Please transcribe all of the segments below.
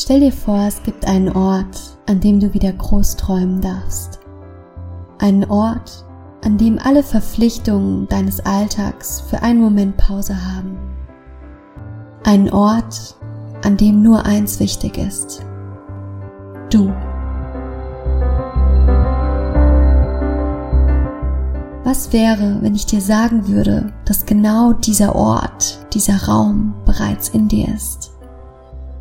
Stell dir vor, es gibt einen Ort, an dem du wieder groß träumen darfst. Einen Ort, an dem alle Verpflichtungen deines Alltags für einen Moment Pause haben. Einen Ort, an dem nur eins wichtig ist. Du. Was wäre, wenn ich dir sagen würde, dass genau dieser Ort, dieser Raum bereits in dir ist?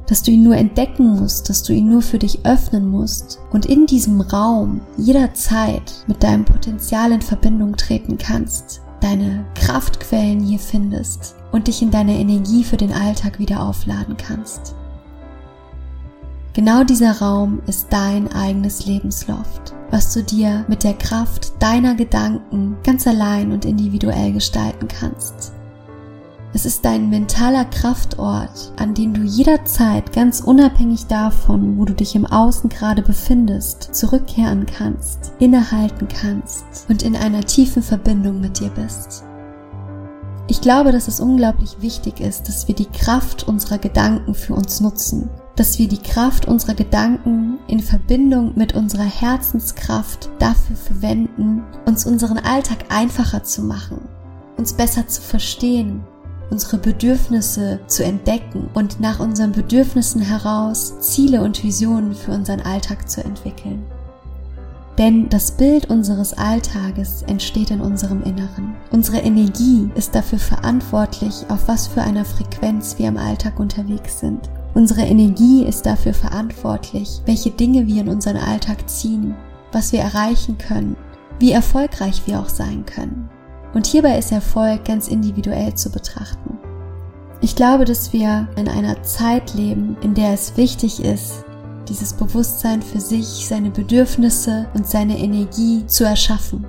Dass du ihn nur entdecken musst, dass du ihn nur für dich öffnen musst und in diesem Raum jederzeit mit deinem Potenzial in Verbindung treten kannst, deine Kraftquellen hier findest und dich in deiner Energie für den Alltag wieder aufladen kannst. Genau dieser Raum ist dein eigenes Lebensloft was du dir mit der Kraft deiner Gedanken ganz allein und individuell gestalten kannst. Es ist dein mentaler Kraftort, an den du jederzeit ganz unabhängig davon, wo du dich im Außen gerade befindest, zurückkehren kannst, innehalten kannst und in einer tiefen Verbindung mit dir bist. Ich glaube, dass es unglaublich wichtig ist, dass wir die Kraft unserer Gedanken für uns nutzen dass wir die Kraft unserer Gedanken in Verbindung mit unserer Herzenskraft dafür verwenden, uns unseren Alltag einfacher zu machen, uns besser zu verstehen, unsere Bedürfnisse zu entdecken und nach unseren Bedürfnissen heraus Ziele und Visionen für unseren Alltag zu entwickeln. Denn das Bild unseres Alltages entsteht in unserem Inneren. Unsere Energie ist dafür verantwortlich, auf was für einer Frequenz wir im Alltag unterwegs sind. Unsere Energie ist dafür verantwortlich, welche Dinge wir in unseren Alltag ziehen, was wir erreichen können, wie erfolgreich wir auch sein können. Und hierbei ist Erfolg ganz individuell zu betrachten. Ich glaube, dass wir in einer Zeit leben, in der es wichtig ist, dieses Bewusstsein für sich, seine Bedürfnisse und seine Energie zu erschaffen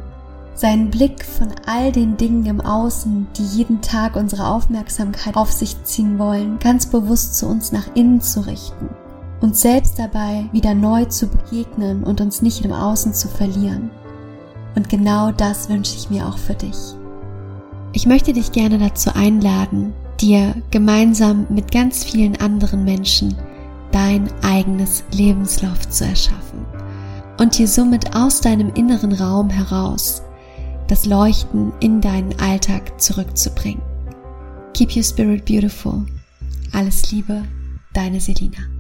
seinen Blick von all den Dingen im Außen, die jeden Tag unsere Aufmerksamkeit auf sich ziehen wollen, ganz bewusst zu uns nach innen zu richten. Uns selbst dabei wieder neu zu begegnen und uns nicht im Außen zu verlieren. Und genau das wünsche ich mir auch für dich. Ich möchte dich gerne dazu einladen, dir gemeinsam mit ganz vielen anderen Menschen dein eigenes Lebenslauf zu erschaffen und dir somit aus deinem inneren Raum heraus das Leuchten in deinen Alltag zurückzubringen. Keep your spirit beautiful. Alles Liebe, deine Selina.